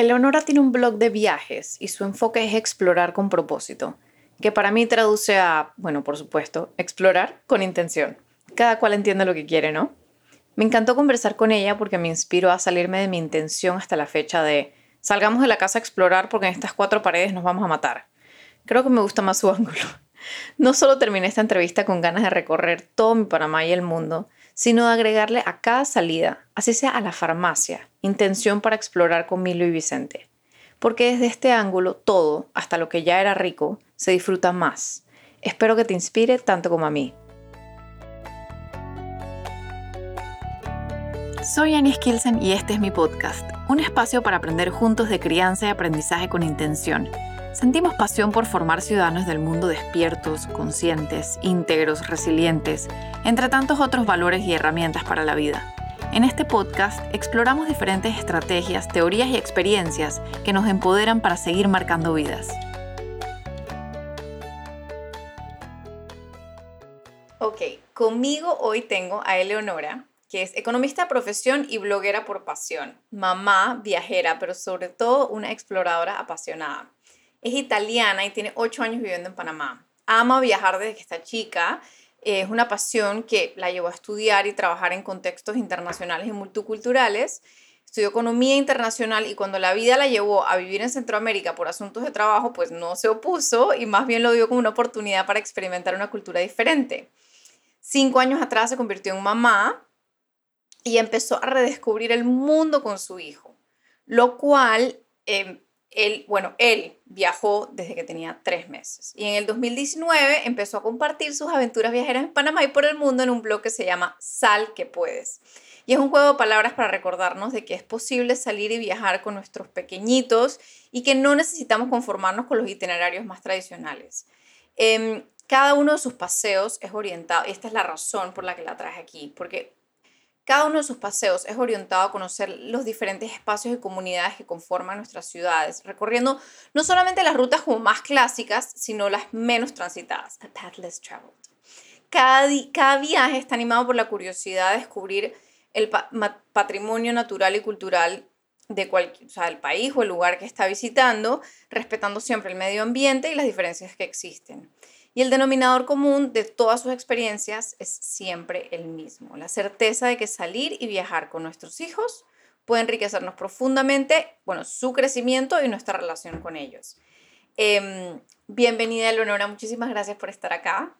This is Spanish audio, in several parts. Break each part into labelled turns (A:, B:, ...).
A: Eleonora tiene un blog de viajes y su enfoque es explorar con propósito, que para mí traduce a, bueno, por supuesto, explorar con intención. Cada cual entiende lo que quiere, ¿no? Me encantó conversar con ella porque me inspiró a salirme de mi intención hasta la fecha de salgamos de la casa a explorar porque en estas cuatro paredes nos vamos a matar. Creo que me gusta más su ángulo. No solo terminé esta entrevista con ganas de recorrer todo mi Panamá y el mundo, sino agregarle a cada salida, así sea a la farmacia, intención para explorar con Milo y Vicente. Porque desde este ángulo todo, hasta lo que ya era rico, se disfruta más. Espero que te inspire tanto como a mí. Soy Annie Skilsen y este es mi podcast, un espacio para aprender juntos de crianza y aprendizaje con intención Sentimos pasión por formar ciudadanos del mundo despiertos, conscientes, íntegros, resilientes, entre tantos otros valores y herramientas para la vida. En este podcast exploramos diferentes estrategias, teorías y experiencias que nos empoderan para seguir marcando vidas. Ok, conmigo hoy tengo a Eleonora, que es economista profesión y bloguera por pasión, mamá, viajera, pero sobre todo una exploradora apasionada. Es italiana y tiene ocho años viviendo en Panamá. Ama viajar desde que está chica. Es una pasión que la llevó a estudiar y trabajar en contextos internacionales y multiculturales. Estudió economía internacional y cuando la vida la llevó a vivir en Centroamérica por asuntos de trabajo, pues no se opuso y más bien lo vio como una oportunidad para experimentar una cultura diferente. Cinco años atrás se convirtió en mamá y empezó a redescubrir el mundo con su hijo, lo cual eh, él, bueno, él viajó desde que tenía tres meses y en el 2019 empezó a compartir sus aventuras viajeras en Panamá y por el mundo en un blog que se llama Sal que puedes. Y es un juego de palabras para recordarnos de que es posible salir y viajar con nuestros pequeñitos y que no necesitamos conformarnos con los itinerarios más tradicionales. Em, cada uno de sus paseos es orientado, y esta es la razón por la que la traje aquí, porque cada uno de sus paseos es orientado a conocer los diferentes espacios y comunidades que conforman nuestras ciudades, recorriendo no solamente las rutas como más clásicas, sino las menos transitadas. Less traveled. Cada, viaje está animado por la curiosidad de descubrir el patrimonio natural y cultural de cualquier, del país o el lugar que está visitando, respetando siempre el medio ambiente y las diferencias que existen. Y el denominador común de todas sus experiencias es siempre el mismo, la certeza de que salir y viajar con nuestros hijos puede enriquecernos profundamente, bueno, su crecimiento y nuestra relación con ellos. Eh, bienvenida, Leonora, muchísimas gracias por estar acá.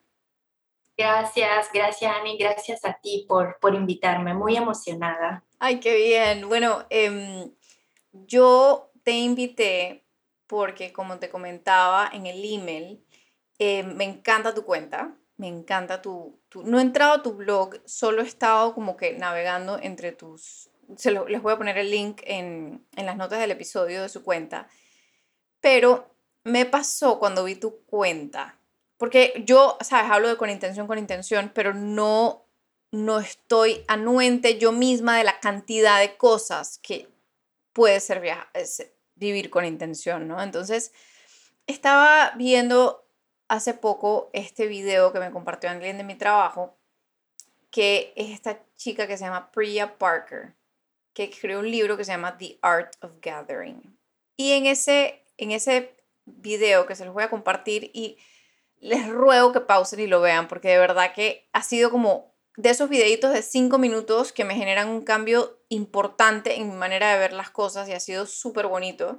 B: Gracias, gracias Ani, gracias a ti por, por invitarme, muy emocionada.
A: Ay, qué bien. Bueno, em, yo te invité porque, como te comentaba en el email, eh, me encanta tu cuenta, me encanta tu, No he entrado a tu blog, solo he estado como que navegando entre tus... Se les voy a poner el link en, en las notas del episodio de su cuenta. Pero me pasó cuando vi tu cuenta, porque yo, sabes, hablo de con intención, con intención, pero no, no estoy anuente yo misma de la cantidad de cosas que puede ser viajar, vivir con intención, ¿no? Entonces, estaba viendo hace poco este video que me compartió alguien de mi trabajo, que es esta chica que se llama Priya Parker, que escribió un libro que se llama The Art of Gathering. Y en ese, en ese video que se los voy a compartir y les ruego que pausen y lo vean, porque de verdad que ha sido como de esos videitos de cinco minutos que me generan un cambio importante en mi manera de ver las cosas y ha sido súper bonito.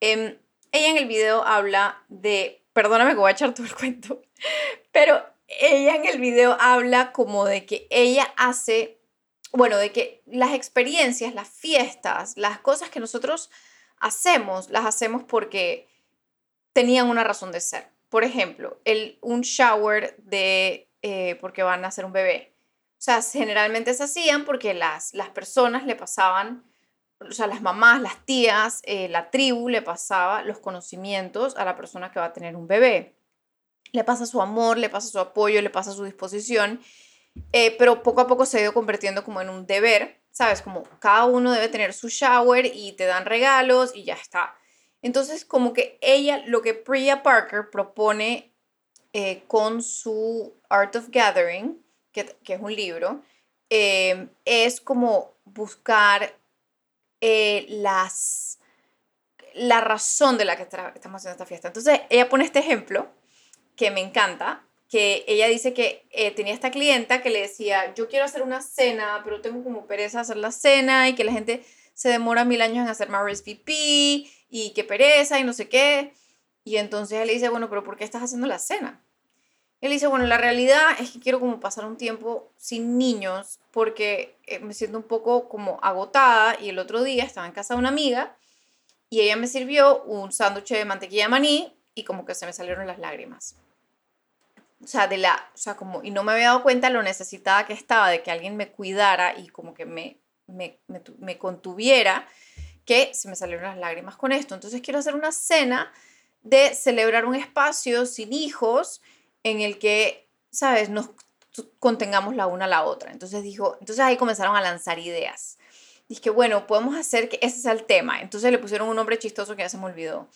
A: Em, ella en el video habla de perdóname que voy a echar todo el cuento, pero ella en el video habla como de que ella hace, bueno, de que las experiencias, las fiestas, las cosas que nosotros hacemos, las hacemos porque tenían una razón de ser. Por ejemplo, el, un shower de, eh, porque van a hacer un bebé. O sea, generalmente se hacían porque las, las personas le pasaban o sea, las mamás, las tías, eh, la tribu le pasaba los conocimientos a la persona que va a tener un bebé. Le pasa su amor, le pasa su apoyo, le pasa su disposición, eh, pero poco a poco se ha ido convirtiendo como en un deber, ¿sabes? Como cada uno debe tener su shower y te dan regalos y ya está. Entonces, como que ella, lo que Priya Parker propone eh, con su Art of Gathering, que, que es un libro, es como buscar eh, las, la razón de la que estamos haciendo esta fiesta. Entonces, ella pone este ejemplo que me encanta, que ella dice que eh, tenía esta clienta que le decía, yo quiero hacer una cena, pero tengo como pereza hacer la cena y que la gente se demora mil años en hacer más RSVP y que pereza y no sé qué. Y entonces él le dice, bueno, pero ¿por qué estás haciendo la cena? Él dice, bueno, la realidad es que quiero como pasar un tiempo sin niños porque eh, me siento un poco como agotada y el otro día estaba en casa de una amiga y ella me sirvió un sándwich de mantequilla de maní y como que se me salieron las lágrimas. O sea, de la, o sea, como, y no me había dado cuenta lo necesitada que estaba de que alguien me cuidara y como que me, me, me, me contuviera, que se me salieron las lágrimas con esto. Entonces quiero hacer una cena de celebrar un espacio sin hijos en el que, ¿sabes?, nos contengamos la una a la otra. Entonces dijo, entonces ahí comenzaron a lanzar ideas dije, bueno, podemos hacer que ese sea el tema. Entonces le pusieron un nombre chistoso que ya se me olvidó.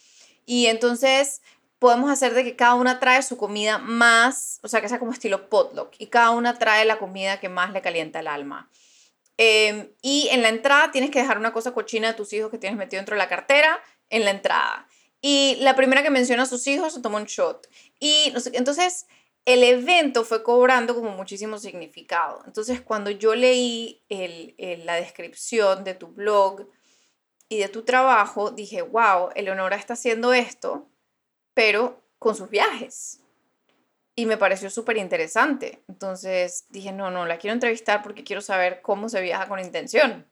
A: Y entonces podemos hacer de que cada una trae su comida más, o sea, que sea como estilo potluck, y cada una trae la comida que más le calienta el alma. Em, y en la entrada tienes que dejar una cosa cochina de tus hijos que tienes metido dentro de la cartera en la entrada. Y la primera que menciona a sus hijos se toma un shot. Y entonces el evento fue cobrando como muchísimo significado. Entonces, cuando yo leí la descripción de tu blog y de tu trabajo, dije, wow, Eleonora está haciendo esto, pero con sus viajes. Y me pareció súper interesante. Entonces dije, no, no, la quiero entrevistar porque quiero saber cómo se viaja con intención.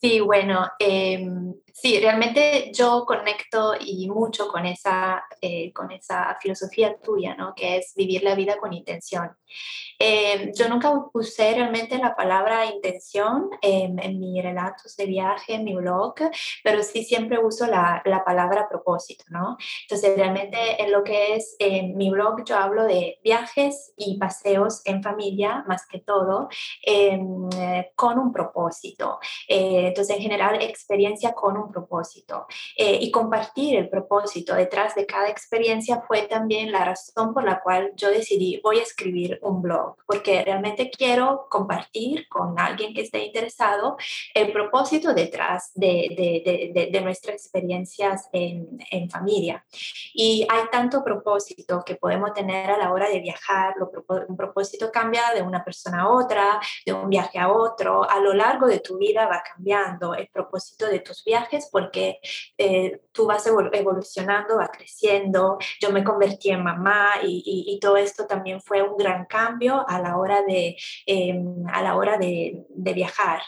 B: Sí, bueno, em, sí, realmente yo conecto y mucho con esa, eh, con esa filosofía tuya, ¿no? Que es vivir la vida con intención. Em, yo nunca usé realmente la palabra intención en mis relatos de viaje, en mi blog, pero sí siempre uso la, la palabra propósito, ¿no? Entonces, realmente en lo que es en mi blog yo hablo de viajes y paseos en familia, más que todo, em, eh, con un propósito. Eh, entonces, en general, experiencia con un propósito. Eh, y compartir el propósito detrás de cada experiencia fue también la razón por la cual yo decidí, voy a escribir un blog, porque realmente quiero compartir con alguien que esté interesado el propósito detrás de, de, de, nuestras experiencias en, en, familia. Y hay tanto propósito que podemos tener a la hora de viajar, lo, un propósito cambia de una persona a otra, de un viaje a otro, a lo largo de tu vida va cambiando el propósito de tus viajes porque eh, tú vas evolucionando, va creciendo. Yo me convertí en mamá y, todo esto también fue un gran cambio a la hora de, em, a la hora de, viajar.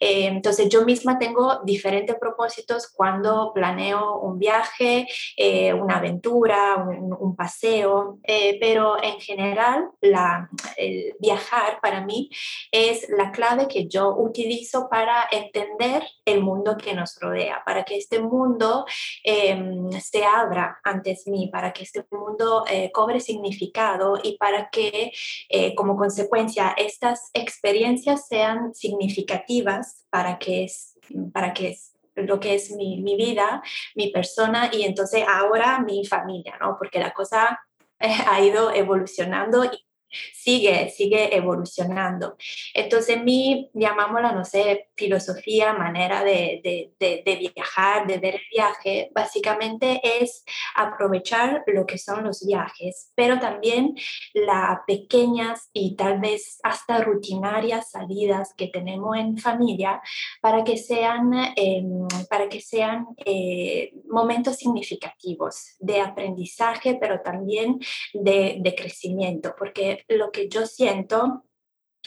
B: Eh, entonces yo misma tengo diferentes propósitos cuando planeo un viaje, eh, una aventura, un, paseo, pero en general la, el viajar para mí es la clave que yo utilizo para entender el mundo que nos rodea, para que este mundo em, se abra antes mí, para que este mundo eh, cobre significado y para que eh, como consecuencia estas experiencias sean significativas para que es, para que lo que es mi, mi, vida, mi persona y entonces ahora mi familia, ¿no? Porque la cosa ha ido evolucionando y sigue, sigue evolucionando. Entonces, mi, llamámosla, no sé, filosofía, manera de, de, de, viajar, de ver el viaje, básicamente es aprovechar lo que son los viajes, pero también las pequeñas y tal vez hasta rutinarias salidas que tenemos en familia para que sean, em, para que sean eh, momentos significativos de aprendizaje, pero también de, de crecimiento, porque lo que yo siento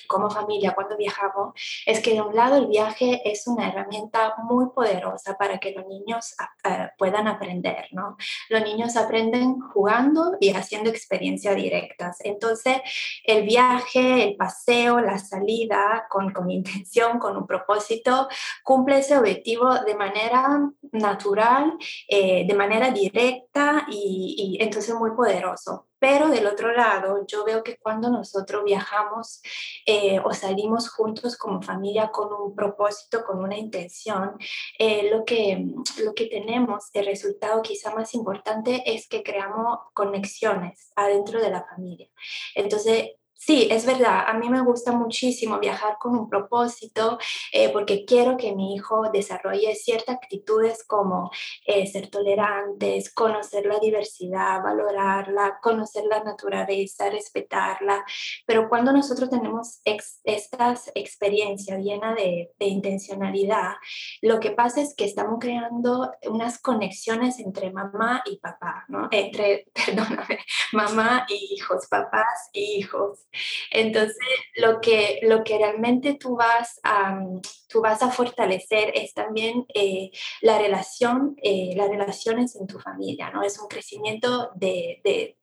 B: como familia cuando viajamos es que de un lado el viaje es una herramienta muy poderosa para que los niños uh, puedan aprender, ¿no? Los niños aprenden jugando y haciendo experiencias directas. Entonces, el viaje, el paseo, la salida con, con intención, con un propósito, cumple ese objetivo de manera natural, eh, de manera directa y, y entonces muy poderoso. Pero del otro lado, yo veo que cuando nosotros viajamos eh, o salimos juntos como familia con un propósito, con una intención, eh, lo, que, lo que tenemos, el resultado quizá más importante es que creamos conexiones adentro de la familia. Entonces, Sí, es verdad. A mí me gusta muchísimo viajar con un propósito eh, porque quiero que mi hijo desarrolle ciertas actitudes como eh, ser tolerantes, conocer la diversidad, valorarla, conocer la naturaleza, respetarla. Pero cuando nosotros tenemos estas experiencias llenas de, de intencionalidad, lo que pasa es que estamos creando unas conexiones entre mamá y papá, ¿no? Entre, perdóname, mamá y hijos, papás y hijos. Entonces, lo que, lo que realmente tú vas a, tú vas a fortalecer es también eh, la relación, eh, las relaciones en tu familia, ¿no? Es un crecimiento de, de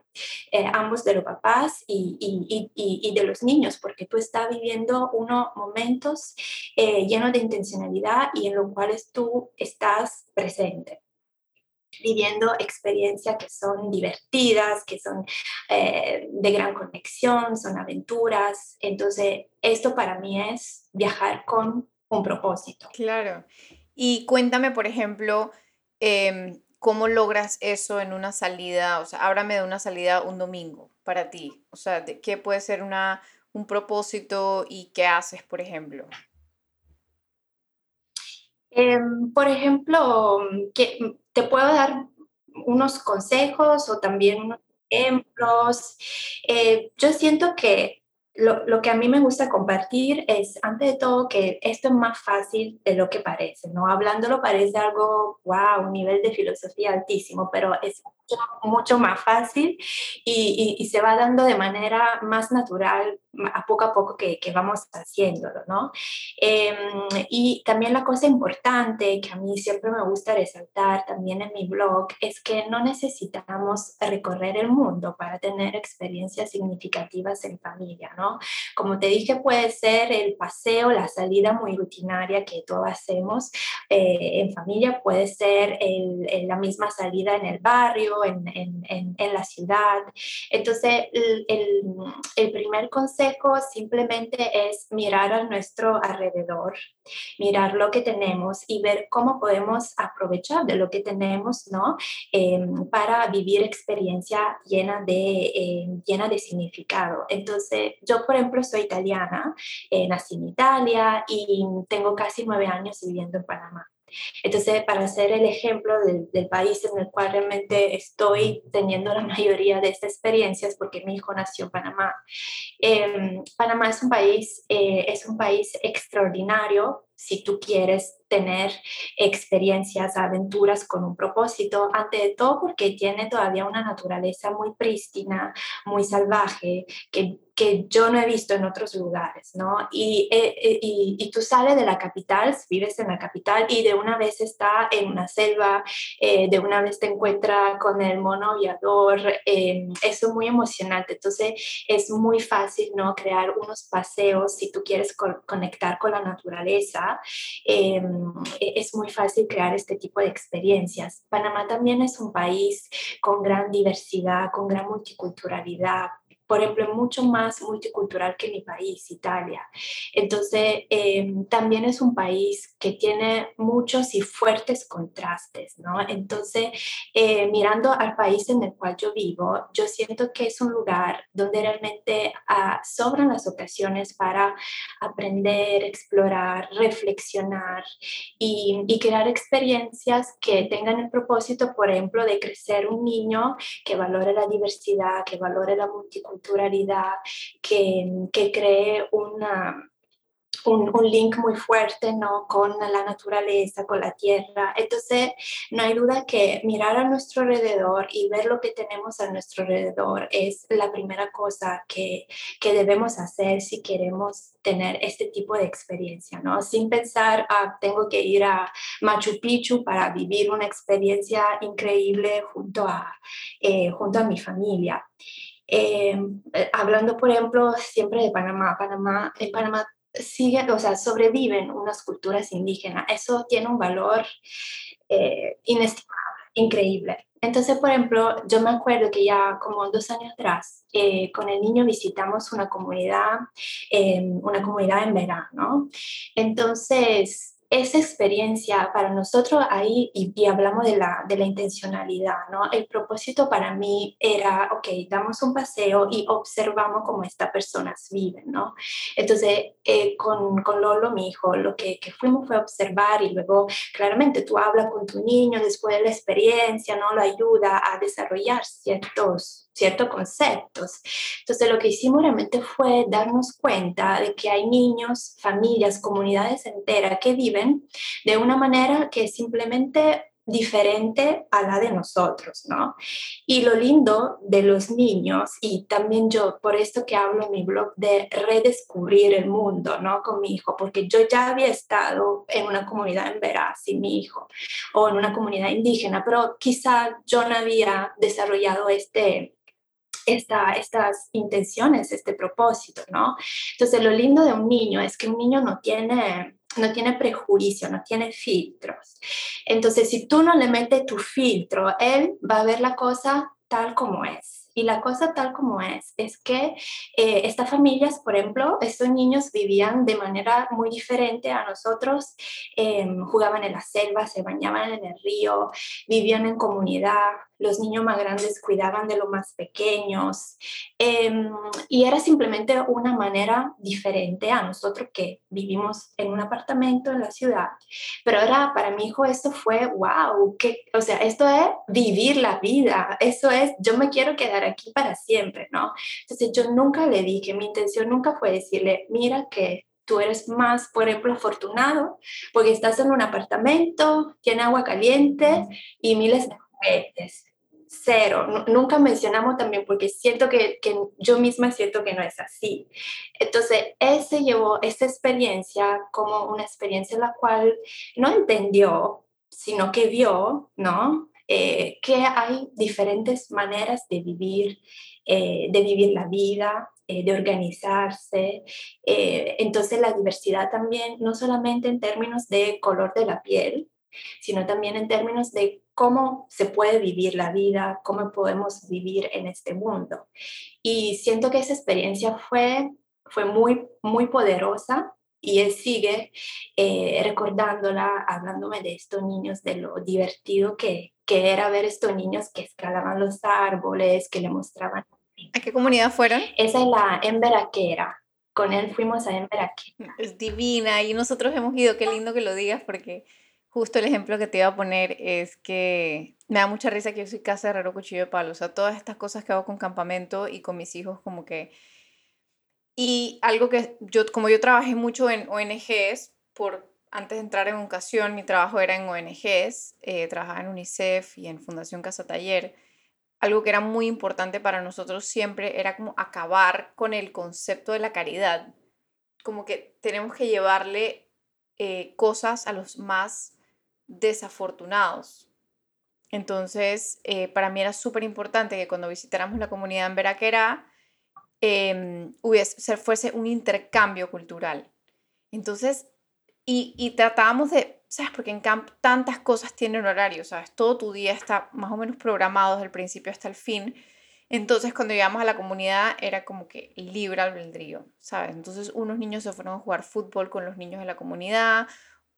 B: eh, ambos de los papás y, y, y, y, de los niños, porque tú estás viviendo unos momentos llenos de intencionalidad y en los cuales tú estás presente viviendo experiencias que son divertidas, que son eh, de gran conexión, son aventuras. Entonces, esto para mí es viajar con un propósito.
A: Claro. Y cuéntame, por ejemplo, em, ¿cómo logras eso en una salida? O sea, háblame de una salida un domingo para ti. O sea, de ¿qué puede ser una, un propósito y qué haces, por ejemplo?
B: Em, por ejemplo, que te puedo dar unos consejos o también unos ejemplos. Eh, yo siento que lo, que a mí me gusta compartir es, antes de todo, que esto es más fácil de lo que parece, ¿no? Hablándolo parece algo, wow, un nivel de filosofía altísimo, pero es mucho, más fácil y, y, se va dando de manera más natural a poco a poco que, que vamos haciéndolo, ¿no? Eh, y también la cosa importante que a mí siempre me gusta resaltar también en mi blog es que no necesitamos recorrer el mundo para tener experiencias significativas en familia, ¿no? Como te dije, puede ser el paseo, la salida muy rutinaria que todos hacemos eh, en familia, puede ser el, la misma salida en el barrio, en, en, en, la ciudad. Entonces, el, el, primer consejo simplemente es mirar a nuestro alrededor, mirar lo que tenemos y ver cómo podemos aprovechar de lo que tenemos, ¿no? Em, para vivir experiencia llena de, em, llena de significado. Entonces, yo, por ejemplo, soy italiana, eh, nací en Italia y tengo casi nueve años viviendo en Panamá. Entonces, para hacer el ejemplo del, país en el cual realmente estoy teniendo la mayoría de estas experiencias, porque mi hijo nació en Panamá. Eh, Panamá es un país, eh, es un país extraordinario si tú quieres tener experiencias, aventuras con un propósito, ante todo porque tiene todavía una naturaleza muy prístina, muy salvaje, que, que yo no he visto en otros lugares, ¿no? Y, eh, eh, y, y, tú sales de la capital, vives en la capital y de una vez está en una selva, eh, de una vez te encuentra con el mono aviador, eh, eso es muy emocionante, entonces es muy fácil, ¿no? Crear unos paseos si tú quieres co conectar con la naturaleza. Eh, e-, es muy fácil crear este tipo de experiencias. Panamá también es un país con gran diversidad, con gran multiculturalidad, por ejemplo, mucho más multicultural que mi país, Italia. Entonces, eh, también es un país que tiene muchos y fuertes contrastes, ¿no? Entonces, eh, mirando al país en el cual yo vivo, yo siento que es un lugar donde realmente ah, sobran las ocasiones para aprender, explorar, reflexionar y, y crear experiencias que tengan el propósito, por ejemplo, de crecer un niño que valore la diversidad, que valore la multiculturalidad que, que cree una, un, un, link muy fuerte ¿no? con la naturaleza, con la tierra. Entonces, no hay duda que mirar a nuestro alrededor y ver lo que tenemos a nuestro alrededor es la primera cosa que, que debemos hacer si queremos tener este tipo de experiencia, ¿no? Sin pensar, ah, tengo que ir a Machu Picchu para vivir una experiencia increíble junto a, eh, junto a mi familia. Eh, eh, hablando, por ejemplo, siempre de Panamá, Panamá, en Panamá sigue, o sea, sobreviven unas culturas indígenas. Eso tiene un valor eh, inestimable, increíble. Entonces, por ejemplo, yo me acuerdo que ya como dos años atrás, eh, con el niño visitamos una comunidad, eh, una comunidad en verano. Entonces, esa experiencia para nosotros ahí, y, hablamos de la, de la intencionalidad, ¿no? El propósito para mí era, ok, damos un paseo y observamos cómo estas personas viven, ¿no? Entonces, eh, con, con, Lolo, mi hijo, lo que, que, fuimos fue observar y luego, claramente, tú hablas con tu niño después de la experiencia, ¿no? Lo ayuda a desarrollar ciertos ciertos conceptos. Entonces lo que hicimos realmente fue darnos cuenta de que hay niños, familias, comunidades enteras que viven de una manera que es simplemente diferente a la de nosotros, ¿no? Y lo lindo de los niños, y también yo, por esto que hablo en mi blog de redescubrir el mundo, ¿no? Con mi hijo, porque yo ya había estado en una comunidad en Veraz y mi hijo, o en una comunidad indígena, pero quizá yo no había desarrollado este, esta, estas intenciones, este propósito, ¿no? Entonces, lo lindo de un niño es que un niño no tiene, no tiene prejuicio, no tiene filtros. Entonces, si tú no le metes tu filtro, él va a ver la cosa tal como es. Y la cosa tal como es, es que eh, estas familias, por ejemplo, estos niños vivían de manera muy diferente a nosotros, em, jugaban en la selva, se bañaban en el río, vivían en comunidad, los niños más grandes cuidaban de los más pequeños em, y era simplemente una manera diferente a nosotros que vivimos en un apartamento en la ciudad. Pero era para mi hijo esto fue, wow, que, o sea, esto es vivir la vida, eso es, yo me quiero quedar aquí para siempre, ¿no? Entonces yo nunca le dije, mi intención nunca fue decirle, mira que tú eres más, por ejemplo, afortunado porque estás en un apartamento, tiene agua caliente y miles de cero. Nunca mencionamos también porque siento que, que, yo misma siento que no es así. Entonces, él se llevó esa experiencia como una experiencia en la cual no entendió, sino que vio, ¿no? Eh, que hay diferentes maneras de vivir, eh, de vivir la vida, eh, de organizarse. entonces la diversidad también, no solamente en términos de color de la piel, sino también en términos de cómo se puede vivir la vida, cómo podemos vivir en este mundo. Y siento que esa experiencia fue, fue muy, muy poderosa y él sigue eh, recordándola, hablándome de estos niños, de lo divertido que, que era ver estos niños que escalaban los árboles, que le mostraban.
A: ¿A qué comunidad fueron?
B: Esa es la Emberaquera. Con él fuimos a Emberaquera.
A: Es divina y nosotros hemos ido, qué lindo que lo digas porque justo el ejemplo que te iba a poner es que me da mucha risa que yo soy casa herrero cuchillo de palo. O sea, todas estas cosas que hago con campamento y con mis hijos, como que. Y algo que yo, como yo trabajé mucho en ONGs, por antes de entrar en educación, mi trabajo era en ONGs, eh, trabajaba en UNICEF y en Fundación Casa Taller. Algo que era muy importante para nosotros siempre era como acabar con el concepto de la caridad. Como que tenemos que llevarle eh, cosas a los más desafortunados. Entonces, eh, para mí era súper importante que cuando visitáramos la comunidad en Veraquera eh, hubiese, fuese un intercambio cultural. Entonces, y, y, tratábamos de, ¿sabes? Porque en camp tantas cosas tienen horario, ¿sabes? Todo tu día está más o menos programado desde el principio hasta el fin. Entonces, cuando llegamos a la comunidad, era como que libre albedrío, ¿sabes? Entonces, unos niños se fueron a jugar fútbol con los niños de la comunidad,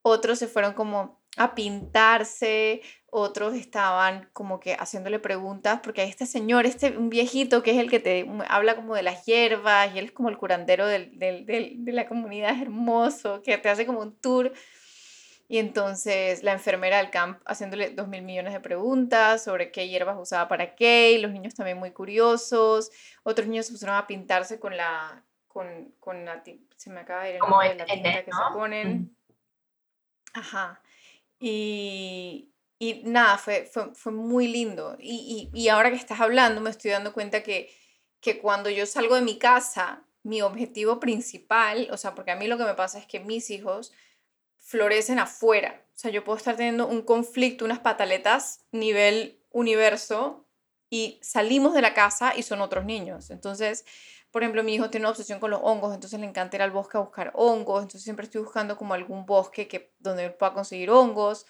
A: otros se fueron como a pintarse, otros estaban como que haciéndole preguntas, porque hay este señor, este un viejito que es el que te habla como de las hierbas, y él es como el curandero del, del, de la comunidad, hermoso, que te hace como un tour. Y entonces la enfermera del camp haciéndole dos mil millones de preguntas sobre qué hierbas usaba para qué, y los niños también muy curiosos. Otros niños se pusieron a pintarse con la, con, con la, se me acaba de ir el nombre de la tinta que se ponen. Ajá. Y, y nada, fue, fue, fue, muy lindo. Y, y, y, ahora que estás hablando, me estoy dando cuenta que, que cuando yo salgo de mi casa, mi objetivo principal, o sea, porque a mí lo que me pasa es que mis hijos florecen afuera. O sea, yo puedo estar teniendo un conflicto, unas pataletas nivel universo y salimos de la casa y son otros niños. Entonces, por ejemplo, mi hijo tiene una obsesión con los hongos, entonces le encanta ir al bosque a buscar hongos, entonces siempre estoy buscando como algún bosque que, donde pueda conseguir hongos.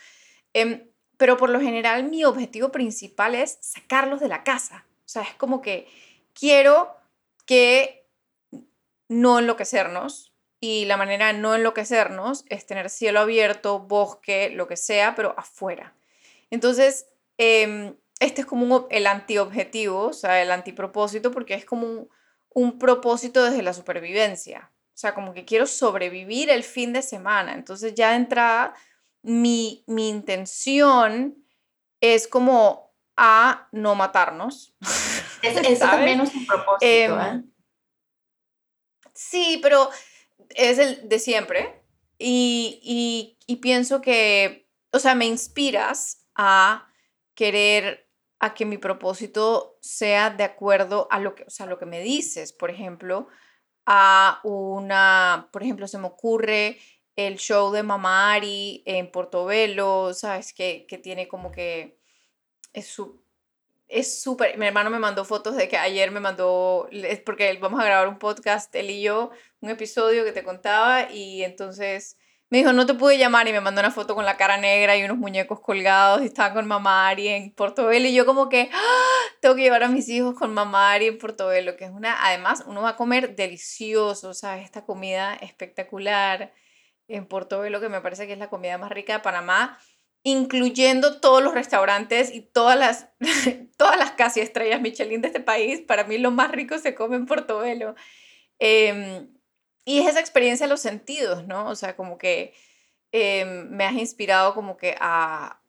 A: Em, pero por lo general mi objetivo principal es sacarlos de la casa. O sea, es como que quiero que no enloquecernos, y la manera de no enloquecernos es tener cielo abierto, bosque, lo que sea, pero afuera. Entonces, em, este es como el antiobjetivo, o sea, el antipropósito, porque es como un, un propósito desde la supervivencia. O sea, como que quiero sobrevivir el fin de semana. Entonces ya de entrada, mi, mi intención es como a no matarnos.
B: eso también es un propósito. Em, ¿eh?
A: Sí, pero es el de siempre. Y, y, pienso que, o sea, me inspiras a querer a que mi propósito sea de acuerdo a lo que, o sea, lo que me dices. Por ejemplo, a una, por ejemplo, se me ocurre el show de Mamá Ari en Portobelo, ¿sabes? Que, que tiene como que es su, es súper, mi hermano me mandó fotos de que ayer me mandó, porque vamos a grabar un podcast, él y yo, un episodio que te contaba y entonces me dijo, no te pude llamar y me mandó una foto con la cara negra y unos muñecos colgados y estaba con mamá Ari en Portobelo y yo como que ¡Ah! tengo que llevar a mis hijos con mamá Ari en Portobelo, que es una, además uno va a comer delicioso, ¿sabes? Esta comida espectacular en Portobelo que me parece que es la comida más rica de Panamá incluyendo todos los restaurantes y todas las, todas las casi estrellas Michelin de este país. Para mí lo más rico se come en Portobelo. Em, y es esa experiencia de los sentidos, ¿no? O sea, como que em, me has inspirado como que a,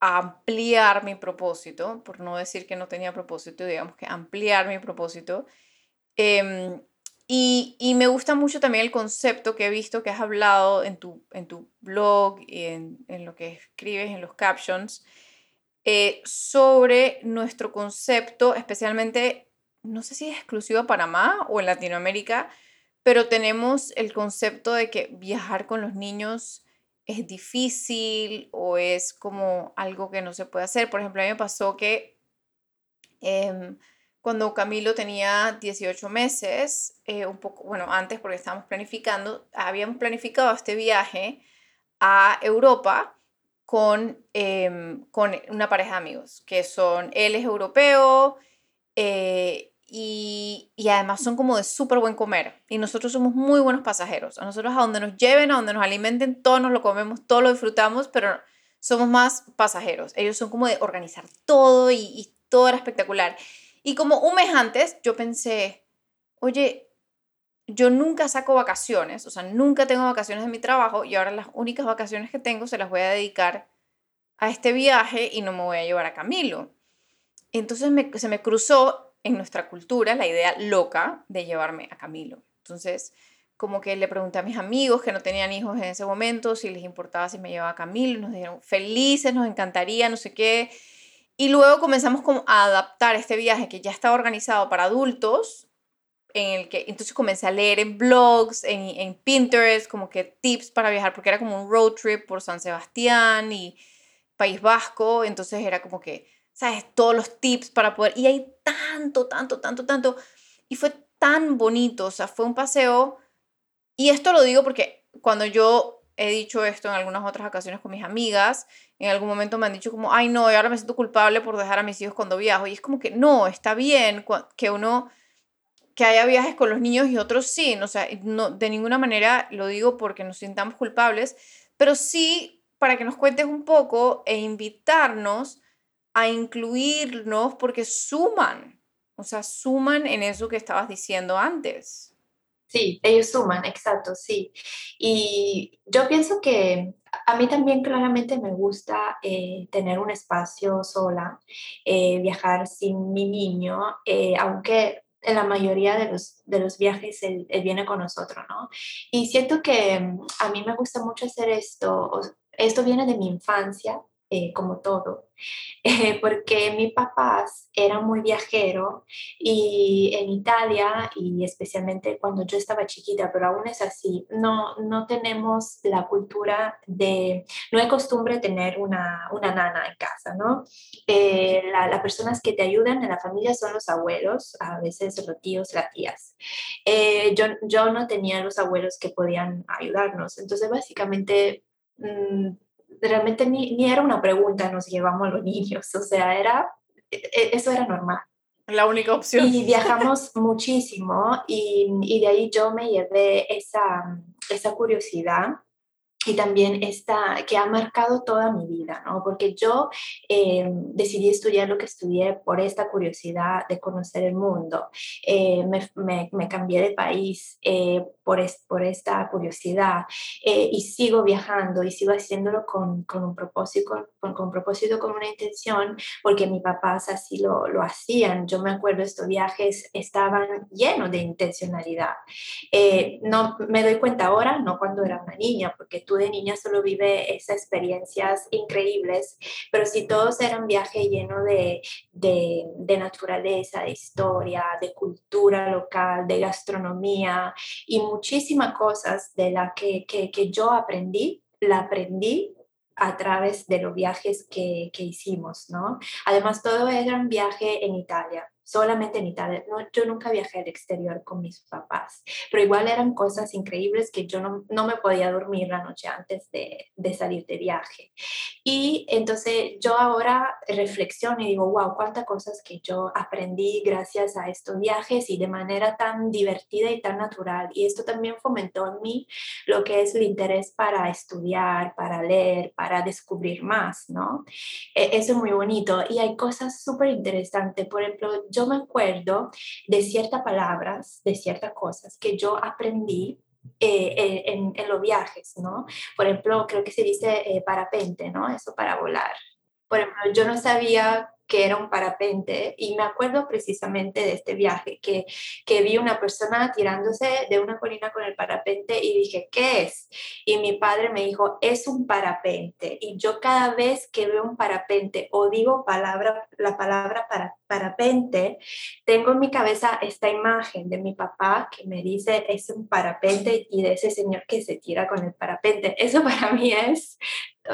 A: ampliar mi propósito, por no decir que no tenía propósito, digamos que ampliar mi propósito. Em, y, me gusta mucho también el concepto que he visto que has hablado en tu, en tu blog y en, lo que escribes en los captions eh, sobre nuestro concepto, especialmente, no sé si es exclusivo a Panamá o en Latinoamérica, pero tenemos el concepto de que viajar con los niños es difícil o es como algo que no se puede hacer. Por ejemplo, a mí me pasó que... Em, cuando Camilo tenía 18 meses, eh, un poco, bueno, antes porque estábamos planificando, habíamos planificado este viaje a Europa con, em, con una pareja de amigos, que son, él es europeo eh, y, y, además son como de súper buen comer. Y nosotros somos muy buenos pasajeros. A nosotros a donde nos lleven, a donde nos alimenten, todos nos lo comemos, todo lo disfrutamos, pero somos más pasajeros. Ellos son como de organizar todo y, y todo era espectacular. Y como un mes antes, yo pensé, oye, yo nunca saco vacaciones, o sea, nunca tengo vacaciones de mi trabajo y ahora las únicas vacaciones que tengo se las voy a dedicar a este viaje y no me voy a llevar a Camilo. Entonces se me cruzó en nuestra cultura la idea loca de llevarme a Camilo. Entonces, como que le pregunté a mis amigos que no tenían hijos en ese momento si les importaba si me llevaba a Camilo, nos dijeron felices, nos encantaría, no sé qué. Y luego comenzamos como a adaptar este viaje que ya estaba organizado para adultos, en el que entonces comencé a leer en blogs, en, en Pinterest, como que tips para viajar, porque era como un road trip por San Sebastián y País Vasco, entonces era como que, ¿sabes? Todos los tips para poder, y hay tanto, tanto, tanto, tanto, y fue tan bonito, o sea, fue un paseo, y esto lo digo porque cuando yo he dicho esto en algunas otras ocasiones con mis amigas, en algún momento me han dicho como, ay no, y ahora me siento culpable por dejar a mis hijos cuando viajo. Y es como que no, está bien que uno, que haya viajes con los niños y otros sí, o sea, no, de ninguna manera lo digo porque nos sintamos culpables, pero sí para que nos cuentes un poco e invitarnos a incluirnos porque suman, o sea, suman en eso que estabas diciendo antes.
B: Sí, ellos suman, exacto, sí. Y yo pienso que a mí también claramente me gusta eh, tener un espacio sola, eh, viajar sin mi niño, eh, aunque en la mayoría de los, de los viajes él, viene con nosotros, ¿no? Y siento que mm, a mí me gusta mucho hacer esto, esto viene de mi infancia, eh, como todo, eh, porque mi papá era muy viajero y en Italia, y especialmente cuando yo estaba chiquita, pero aún es así, no, no tenemos la cultura de, no hay costumbre tener una, una nana en casa, ¿no? Eh, las personas que te ayudan en la familia son los abuelos, a veces los tíos, las tías. yo, yo no tenía los abuelos que podían ayudarnos, entonces básicamente... Mm, realmente ni, ni era una pregunta, nos llevamos los niños, o sea, era, e, e, eso era normal.
A: La única opción.
B: Y viajamos muchísimo y, y, de ahí yo me llevé esa, esa curiosidad y también esta que ha marcado toda mi vida, ¿no? Porque yo eh, decidí estudiar lo que estudié por esta curiosidad de conocer el mundo. Eh, me, me, cambié de país eh, por, por esta curiosidad y sigo viajando y sigo haciéndolo con, con un propósito, con, con, propósito, con una intención, porque mis papás así lo, lo hacían. Yo me acuerdo, estos viajes estaban llenos de intencionalidad. no me doy cuenta ahora, no cuando era una niña, porque tú de niña solo vive esas experiencias increíbles, pero si todos eran viajes llenos de, de, de, naturaleza, de historia, de cultura local, de gastronomía y muchísimas cosas de las que, que, que yo aprendí, la aprendí a través de los viajes que, que hicimos, ¿no? Además, todo era un viaje en Italia solamente en Italia. No, yo nunca viajé al exterior con mis papás, pero igual eran cosas increíbles que yo no, no me podía dormir la noche antes de, de, salir de viaje. Y entonces yo ahora reflexiono y digo, wow, cuántas cosas que yo aprendí gracias a estos viajes y de manera tan divertida y tan natural. Y esto también fomentó en mí lo que es el interés para estudiar, para leer, para descubrir más, ¿no? E, eso es muy bonito. Y hay cosas súper interesantes. Por ejemplo, yo me acuerdo de ciertas palabras, de ciertas cosas que yo aprendí eh, eh, en, en, los viajes, ¿no? Por ejemplo, creo que se dice eh, parapente, ¿no? Eso para volar. Por ejemplo, yo no sabía que era un parapente y me acuerdo precisamente de este viaje que, que vi una persona tirándose de una colina con el parapente y dije, ¿qué es? Y mi padre me dijo, es un parapente. Y yo cada vez que veo un parapente o digo palabra, la palabra para, parapente, tengo en mi cabeza esta imagen de mi papá que me dice, es un parapente y de ese señor que se tira con el parapente. Eso para mí es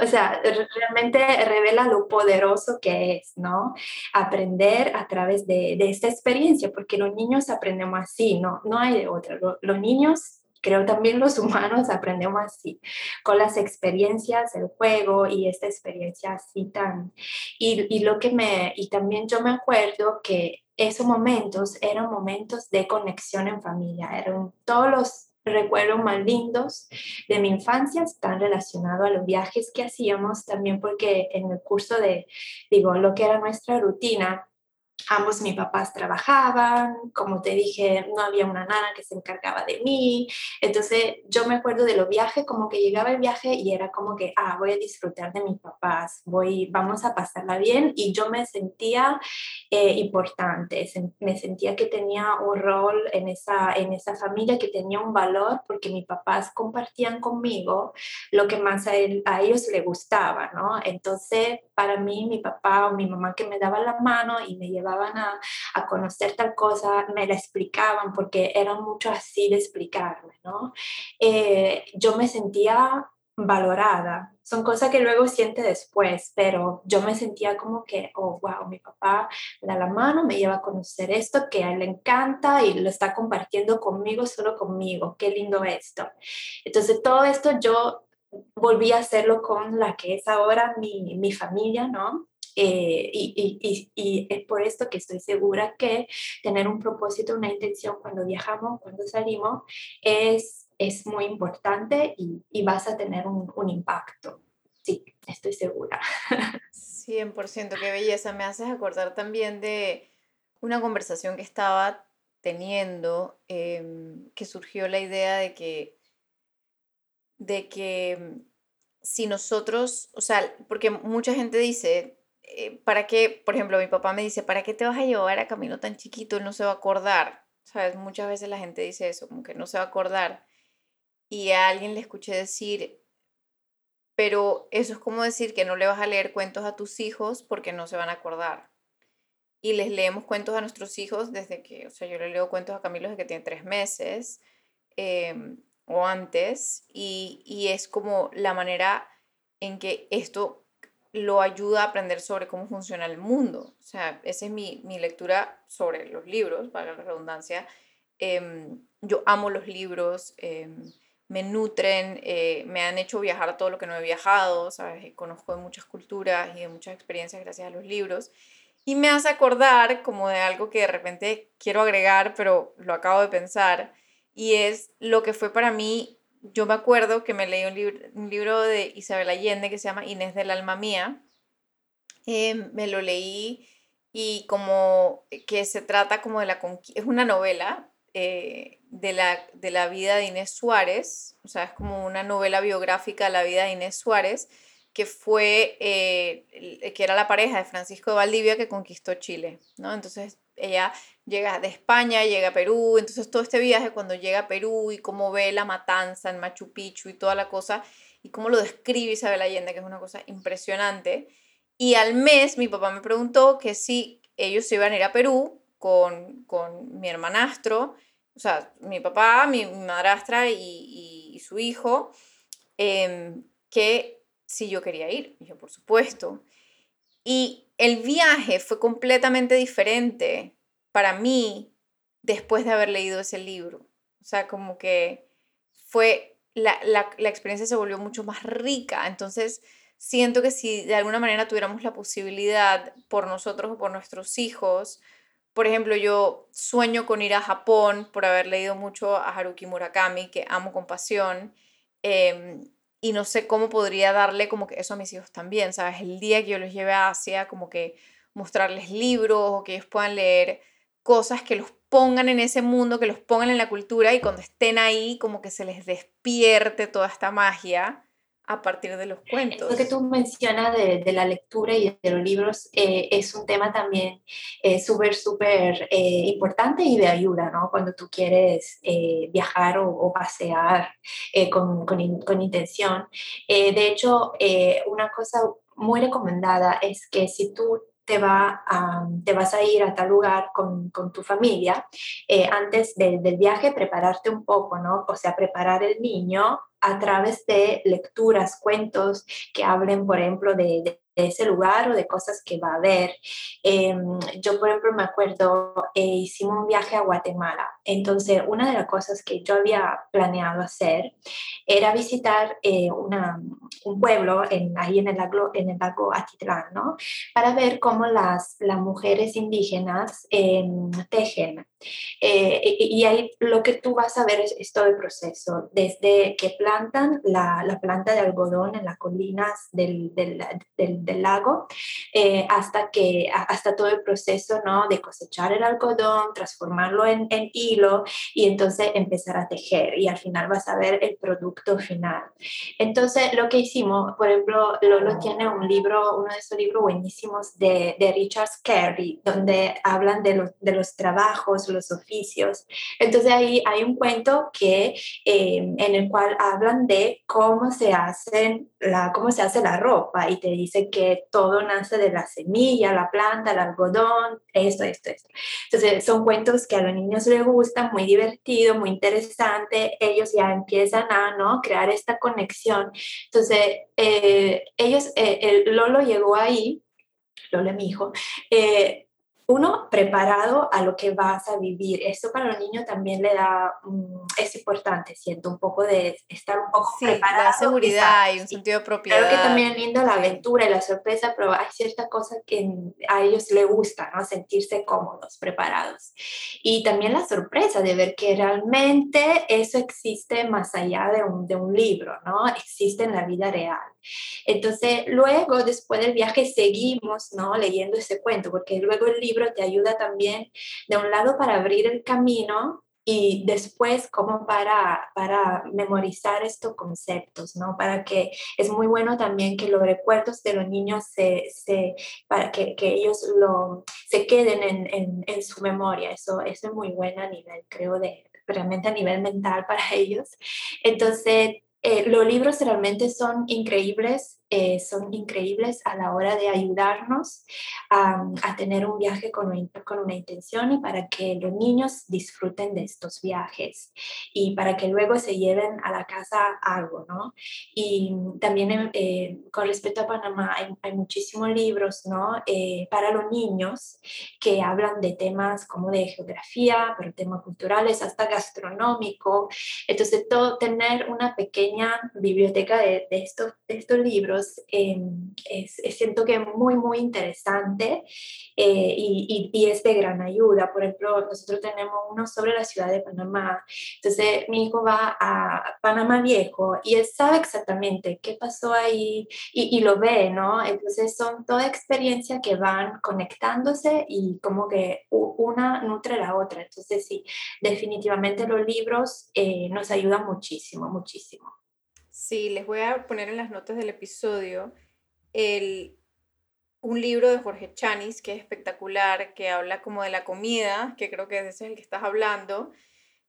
B: o sea, realmente revela lo poderoso que es, ¿no? Aprender a través de, de esta experiencia, porque los niños aprendemos así, ¿no? No hay de otra. Los, niños creo también los humanos aprendemos así, con las experiencias, el juego y esta experiencia así tan... Y, y, lo que me... Y también yo me acuerdo que esos momentos eran momentos de conexión en familia, eran todos los recuerdos más lindos de mi infancia están relacionados a los viajes que hacíamos, también porque en el curso de, digo, lo que era nuestra rutina, ambos mis papás trabajaban, como te dije, no había una nana que se encargaba de mí. Entonces yo me acuerdo de los viajes, como que llegaba el viaje y era como que, ah, voy a disfrutar de mis papás, voy, vamos a pasarla bien y yo me sentía eh, importante, me sentía que tenía un rol en esa, en esa familia, que tenía un valor porque mis papás compartían conmigo lo que más a, ellos les gustaba, ¿no? Entonces para mí mi papá o mi mamá que me daban la mano y me llevaban a, conocer tal cosa, me la explicaban porque eran mucho así de explicarme, ¿no? Eh, yo me sentía valorada. Son cosas que luego siente después, pero yo me sentía como que, oh, wow, mi papá me da la mano, me lleva a conocer esto que a él le encanta y lo está compartiendo conmigo, solo conmigo. Qué lindo esto. Entonces, todo esto yo volví a hacerlo con la que es ahora mi, mi familia, ¿no? Eh, y, y, y, es por esto que estoy segura que tener un propósito, una intención cuando viajamos, cuando salimos, es, es muy importante y, vas a tener un, un, impacto. Sí, estoy segura.
A: 100%, qué belleza. Me haces acordar también de una conversación que estaba teniendo, em, que surgió la idea de que, de que si nosotros, o sea, porque mucha gente dice, eh, ¿para qué? Por ejemplo, mi papá me dice, ¿para qué te vas a llevar a Camino tan chiquito? Él no se va a acordar. ¿Sabes? Muchas veces la gente dice eso, como que no se va a acordar. Y a alguien le escuché decir, pero eso es como decir que no le vas a leer cuentos a tus hijos porque no se van a acordar. Y les leemos cuentos a nuestros hijos desde que, o sea, yo le leo cuentos a Camilo desde que tiene tres meses em, o antes. Y, y es como la manera en que esto lo ayuda a aprender sobre cómo funciona el mundo. O sea, esa es mi, mi lectura sobre los libros, para la redundancia. Em, yo amo los libros, em, me nutren, eh, me han hecho viajar todo lo que no he viajado, ¿sabes? Conozco de muchas culturas y de muchas experiencias gracias a los libros. Y me hace acordar como de algo que de repente quiero agregar, pero lo acabo de pensar, y es lo que fue para mí, yo me acuerdo que me leí un libro, un libro de Isabel Allende que se llama Inés del alma mía, em, me lo leí y como que se trata como de la conquista, es una novela eh, de, la, de la vida de Inés Suárez, o sea, es como una novela biográfica de la vida de Inés Suárez, que fue, eh, que era la pareja de Francisco de Valdivia que conquistó Chile, ¿no? Entonces ella llega de España, llega a Perú, entonces todo este viaje cuando llega a Perú y cómo ve la matanza en Machu Picchu y toda la cosa, y cómo lo describe Isabel Allende, que es una cosa impresionante. Y al mes mi papá me preguntó que si ellos iban a ir a Perú con, con mi hermanastro, o sea, mi papá, mi, madrastra y, su hijo, eh, que si yo quería ir. Yo, por supuesto. Y el viaje fue completamente diferente para mí después de haber leído ese libro. O sea, como que fue, la, la, la experiencia se volvió mucho más rica. Entonces, siento que si de alguna manera tuviéramos la posibilidad por nosotros o por nuestros hijos, por ejemplo, yo sueño con ir a Japón por haber leído mucho a Haruki Murakami, que amo con pasión. Eh, y no sé cómo podría darle como que eso a mis hijos también, ¿sabes? El día que yo los lleve a Asia, como que mostrarles libros o que ellos puedan leer cosas que los pongan en ese mundo, que los pongan en la cultura y cuando estén ahí como que se les despierte toda esta magia a partir de los cuentos.
B: Lo que tú mencionas de, de la lectura y de los libros eh, es un tema también eh, súper, súper eh, importante y de ayuda, ¿no? Cuando tú quieres eh, viajar o, o pasear con, con, con, intención. de hecho, una cosa muy recomendada es que si tú te, va a, te vas a ir a tal lugar con, con tu familia, antes de, del viaje prepararte un poco, ¿no? O sea, preparar el niño a través de lecturas, cuentos que hablen, por ejemplo, de, de ese lugar o de cosas que va a ver. Em, yo, por ejemplo, me acuerdo, eh, hicimos un viaje a Guatemala. Entonces, una de las cosas que yo había planeado hacer era visitar eh, una, un pueblo en, ahí en el, lago, en el lago Atitlán, ¿no? Para ver cómo las, las mujeres indígenas em, tejen. Eh, y, ahí lo que tú vas a ver es, todo el proceso, desde que plantan la, la planta de algodón en las colinas del, del, del del lago, eh, hasta, que, hasta todo el proceso ¿no? de cosechar el algodón, transformarlo en, en, hilo y entonces empezar a tejer y al final vas a ver el producto final. Entonces lo que hicimos, por ejemplo, Lolo tiene un libro, uno de esos libros buenísimos de, de Richard Scarry, donde hablan de los, de los trabajos, los oficios. Entonces ahí hay un cuento que, eh, en el cual hablan de cómo se, hacen la, cómo se hace la ropa y te dice que todo nace de la semilla, la planta, el algodón, esto, esto, esto. Entonces, son cuentos que a los niños les gustan, muy divertido, muy interesante. Ellos ya empiezan a ¿no? crear esta conexión. Entonces, eh, ellos, eh, el Lolo llegó ahí, Lolo mi hijo, eh, uno preparado a lo que vas a vivir. Esto para los niños también le da, es importante, siento un poco de estar un poco
A: sí, preparado. La seguridad y un sentido de propiedad.
B: Creo que también es lindo la aventura y la sorpresa, pero hay ciertas cosas que a ellos les gusta, ¿no? Sentirse cómodos, preparados. Y también la sorpresa de ver que realmente eso existe más allá de un, de un libro, ¿no? Existe en la vida real. Entonces, luego, después del viaje, seguimos, ¿no? Leyendo ese cuento, porque luego el libro te ayuda también, de un lado, para abrir el camino y después como para, para memorizar estos conceptos, ¿no? Para que es muy bueno también que los recuerdos de los niños se, se para que, que, ellos lo, se queden en, en, en, su memoria. Eso, eso es muy bueno a nivel, creo, de realmente a nivel mental para ellos. Entonces, eh, los libros realmente son increíbles eh, son increíbles a la hora de ayudarnos a, a tener un viaje con una, con una, intención y para que los niños disfruten de estos viajes y para que luego se lleven a la casa algo, ¿no? Y también eh, con respecto a Panamá hay, hay muchísimos libros, ¿no? Eh, para los niños que hablan de temas como de geografía, pero temas culturales, hasta gastronómico. Entonces, todo, tener una pequeña biblioteca de, de estos, de estos libros libros em, es, es muy, muy interesante eh, y, y, es de gran ayuda. Por ejemplo, nosotros tenemos uno sobre la ciudad de Panamá. Entonces, mi hijo va a Panamá Viejo y él sabe exactamente qué pasó ahí y, y lo ve, ¿no? Entonces, son toda experiencia que van conectándose y como que una nutre la otra. Entonces, sí, definitivamente los libros eh, nos ayudan muchísimo, muchísimo.
A: Sí, les voy a poner en las notas del episodio el, un libro de Jorge Chanis que es espectacular, que habla como de la comida, que creo que ese es el que estás hablando.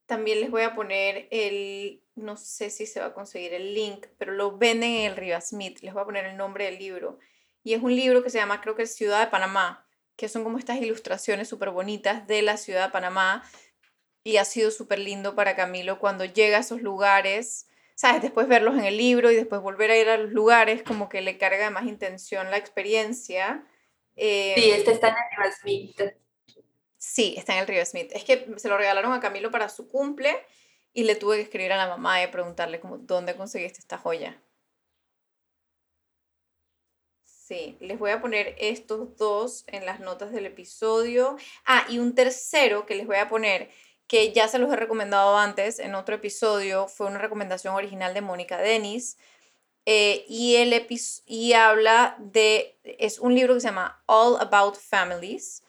A: También les voy a poner el, no sé si se va a conseguir el link, pero lo venden en el Riva Smith. Les voy a poner el nombre del libro. Y es un libro que se llama, creo que Ciudad de Panamá, que son como estas ilustraciones súper bonitas de la ciudad de Panamá. Y ha sido súper lindo para Camilo cuando llega a esos lugares, ¿sabes? Después verlos en el libro y después volver a ir a los lugares, como que le carga de más intención la experiencia.
B: sí, este está en el River Smith.
A: Sí, está en el River Smith. Es que se lo regalaron a Camilo para su cumple y le tuve que escribir a la mamá y preguntarle como, ¿dónde conseguiste esta joya? Sí, les voy a poner estos dos en las notas del episodio. Ah, y un tercero que les voy a poner, que ya se los he recomendado antes en otro episodio, fue una recomendación original de Mónica Denis. Eh, y, el y habla de, es un libro que se llama All About Families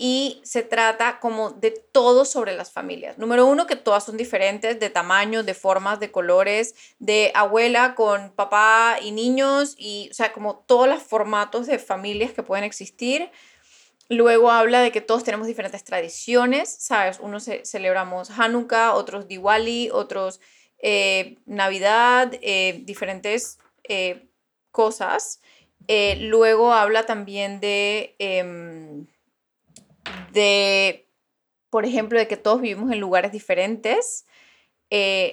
A: y se trata como de todo sobre las familias. Número uno, que todas son diferentes de tamaño, de formas, de colores, de abuela con papá y niños, y o sea, como todos los formatos de familias que pueden existir. Luego habla de que todos tenemos diferentes tradiciones, ¿sabes? Unos celebramos Hanukkah, otros Diwali, otros eh, Navidad, eh, diferentes eh, cosas. luego habla también de em, de, por ejemplo, de que todos vivimos en lugares diferentes.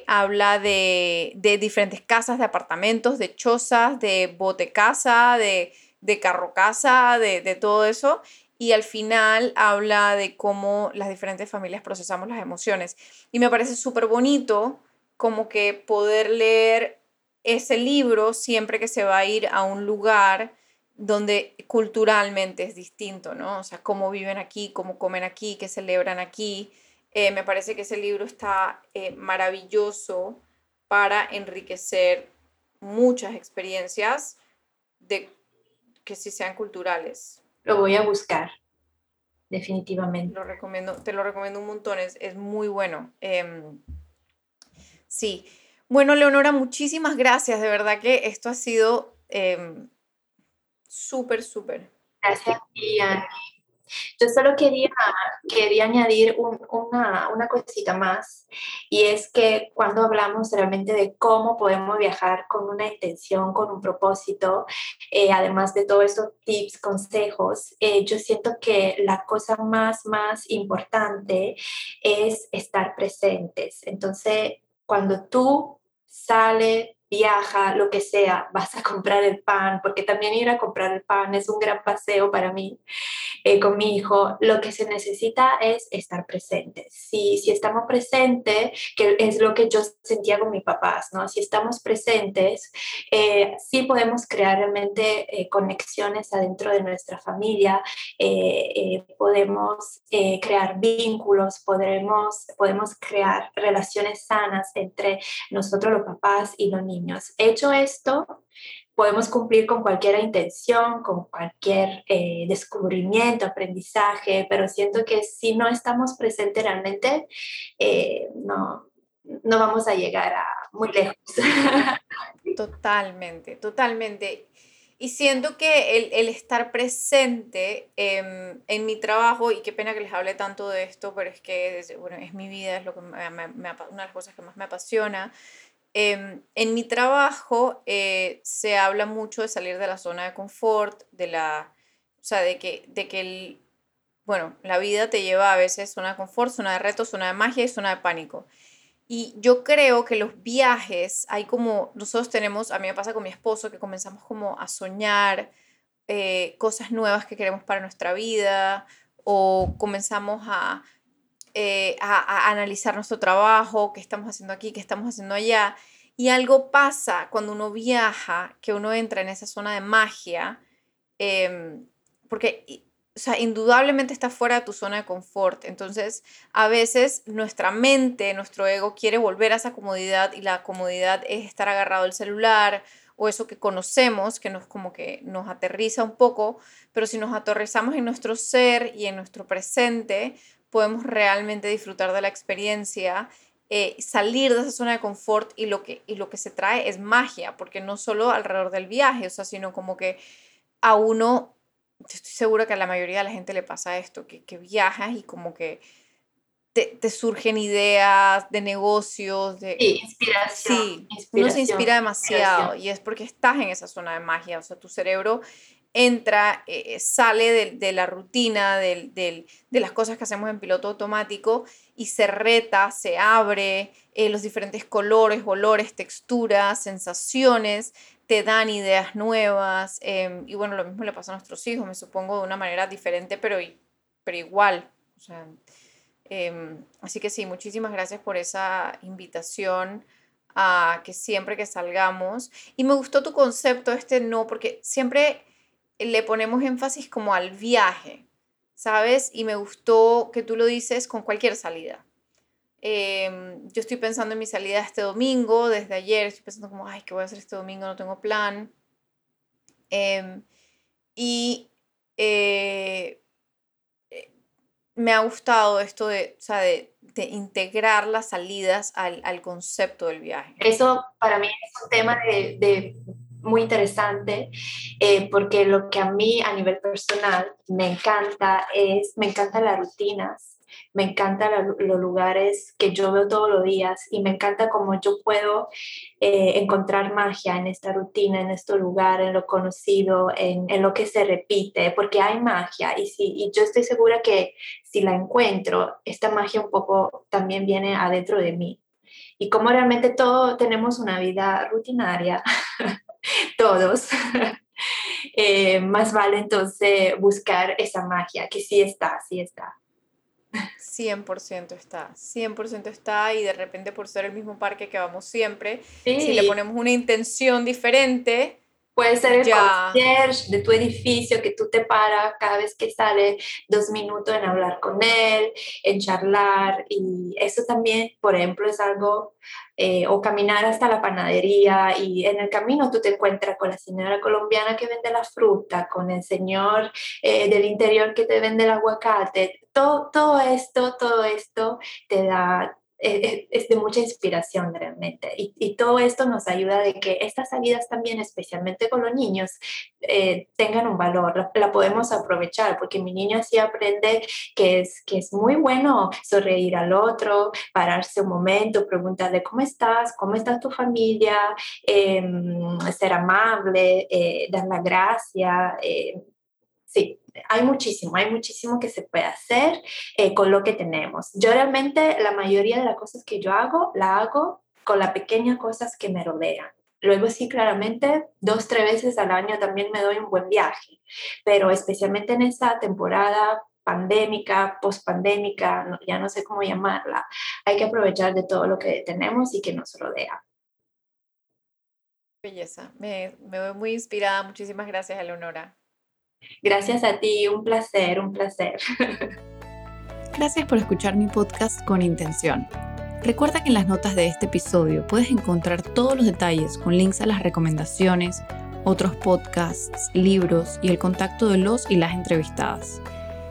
A: Habla de, de, diferentes casas, de apartamentos, de chozas, de bote casa, de, de carro casa, de todo eso. Y al final habla de cómo las diferentes familias procesamos las emociones. Y me parece súper bonito como que poder leer ese libro siempre que se va a ir a un lugar donde culturalmente es distinto, ¿no? O sea, cómo viven aquí, cómo comen aquí, qué celebran aquí. Eh, me parece que ese libro está eh, maravilloso para enriquecer muchas experiencias de que sí sean culturales.
B: Lo voy a buscar, definitivamente.
A: Lo recomiendo, te lo recomiendo un montón, es, es muy bueno. Em, sí. Bueno, Leonora, muchísimas gracias. De verdad que esto ha sido em, Súper, súper.
B: Gracias, Ian. Yo solo quería, quería añadir una, una, cosita más, y es que cuando hablamos realmente de cómo podemos viajar con una intención, con un propósito, eh, además de todos esos tips, consejos, eh, yo siento que la cosa más, más importante es estar presentes. Entonces, cuando tú sales viaja, lo que sea, vas a comprar el pan, porque también ir a comprar el pan es un gran paseo para mí eh, con mi hijo. Lo que se necesita es estar presentes. Si, si estamos presentes, que es lo que yo sentía con mis papás, ¿no? Si estamos presentes, eh, sí podemos crear realmente eh, conexiones adentro de nuestra familia, podemos crear vínculos, podremos, podemos crear relaciones sanas entre nosotros los papás y los niños Hecho esto, podemos cumplir con cualquier intención, con cualquier eh, descubrimiento, aprendizaje, pero siento que si no estamos presentes realmente, eh, no, no vamos a llegar a muy lejos.
A: Totalmente, totalmente. Y siento que el, el estar presente en mi trabajo, y qué pena que les hable tanto de esto, pero es que bueno, es mi vida, es lo que me, me, una de las cosas que más me apasiona, Em, en mi trabajo eh, se habla mucho de salir de la zona de confort, de la, o sea, de que, de que el, bueno, la vida te lleva a veces zona de confort, zona de reto, zona de magia y zona de pánico. Y yo creo que los viajes, hay como, nosotros tenemos, a mí me pasa con mi esposo, que comenzamos como a soñar eh, cosas nuevas que queremos para nuestra vida, o comenzamos a eh, a, analizar nuestro trabajo, qué estamos haciendo aquí, qué estamos haciendo allá. Y algo pasa cuando uno viaja, que uno entra en esa zona de magia, em, porque o sea, indudablemente está fuera de tu zona de confort. Entonces, a veces nuestra mente, nuestro ego quiere volver a esa comodidad y la comodidad es estar agarrado al celular o eso que conocemos, que nos como que nos aterriza un poco, pero si nos aterrizamos en nuestro ser y en nuestro presente, podemos realmente disfrutar de la experiencia, eh, salir de esa zona de confort y lo, que, y lo que se trae es magia, porque no solo alrededor del viaje, o sea, sino como que a uno estoy segura que a la mayoría de la gente le pasa esto, que, que viajas y como que te, te, surgen ideas de negocios, de...
B: Sí, inspiración.
A: Sí, uno se inspira demasiado y es porque estás en esa zona de magia, o sea, tu cerebro entra, eh, sale de, la rutina, de, las cosas que hacemos en piloto automático y se reta, se abre, eh, los diferentes colores, olores, texturas, sensaciones, te dan ideas nuevas. Em, y bueno, lo mismo le pasa a nuestros hijos, me supongo, de una manera diferente, pero, pero igual. Em, así que sí, muchísimas gracias por esa invitación a que siempre que salgamos. Y me gustó tu concepto, este no, porque siempre le ponemos énfasis como al viaje, ¿sabes? Y me gustó que tú lo dices con cualquier salida. Em, yo estoy pensando en mi salida este domingo, desde ayer estoy pensando como, ay, ¿qué voy a hacer este domingo? No tengo plan. Em, y eh, eh, me ha gustado esto de, o sea, de, integrar las salidas al, al, concepto del viaje.
B: Eso para mí es un tema de, de muy interesante eh, porque lo que a mí a nivel personal me encanta es, me encantan las rutinas, me encantan los lugares que yo veo todos los días y me encanta cómo yo puedo eh, encontrar magia en esta rutina, en este lugar, en lo conocido, en, en lo que se repite, porque hay magia y, si, y yo estoy segura que si la encuentro, esta magia un poco también viene adentro de mí. Y como realmente todos tenemos una vida rutinaria, todos. Eh, más vale entonces buscar esa magia, que sí está, sí está.
A: 100% está, 100% está y de repente por ser el mismo parque que vamos siempre, sí. si le ponemos una intención diferente,
B: Puede ser el ya. concierge de tu edificio que tú te paras cada vez que sale dos minutos en hablar con él, en charlar. Y eso también, por ejemplo, es algo, eh, o caminar hasta la panadería y en el camino tú te encuentras con la señora colombiana que vende la fruta, con el señor eh, del interior que te vende el aguacate. Todo, todo esto, todo esto te da es de mucha inspiración realmente. Y, y, todo esto nos ayuda de que estas salidas también, especialmente con los niños, eh, tengan un valor, la, podemos aprovechar, porque mi niño así aprende que es, que es muy bueno sonreír al otro, pararse un momento, preguntarle cómo estás, cómo está tu familia, eh, ser amable, eh, dar la gracia. Sí, hay muchísimo, hay muchísimo que se puede hacer eh, con lo que tenemos. Yo realmente la mayoría de las cosas que yo hago, la hago con las pequeñas cosas que me rodean. Luego sí, claramente, dos, tres veces al año también me doy un buen viaje, pero especialmente en esta temporada pandémica, post-pandémica, ya no sé cómo llamarla, hay que aprovechar de todo lo que tenemos y que nos rodea.
A: Belleza, me, me veo muy inspirada. Muchísimas gracias, Eleonora.
B: Gracias a ti, un placer, un placer.
C: Gracias por escuchar mi podcast con intención. Recuerda que en las notas de este episodio puedes encontrar todos los detalles con links a las recomendaciones, otros podcasts, libros y el contacto de los y las entrevistadas.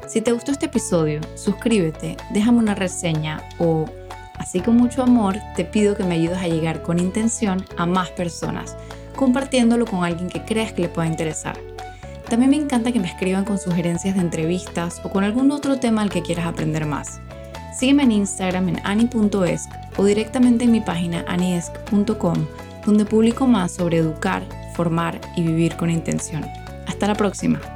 C: Si te gustó este episodio, suscríbete, déjame una reseña o, así con mucho amor, te pido que me ayudes a llegar con intención a más personas, compartiéndolo con alguien que creas que le pueda interesar. También me encanta que me escriban con sugerencias de entrevistas o con algún otro tema al que quieras aprender más. Sígueme en Instagram en ani.esc o directamente en mi página aniesc.com, donde publico más sobre educar, formar y vivir con intención. Hasta la próxima.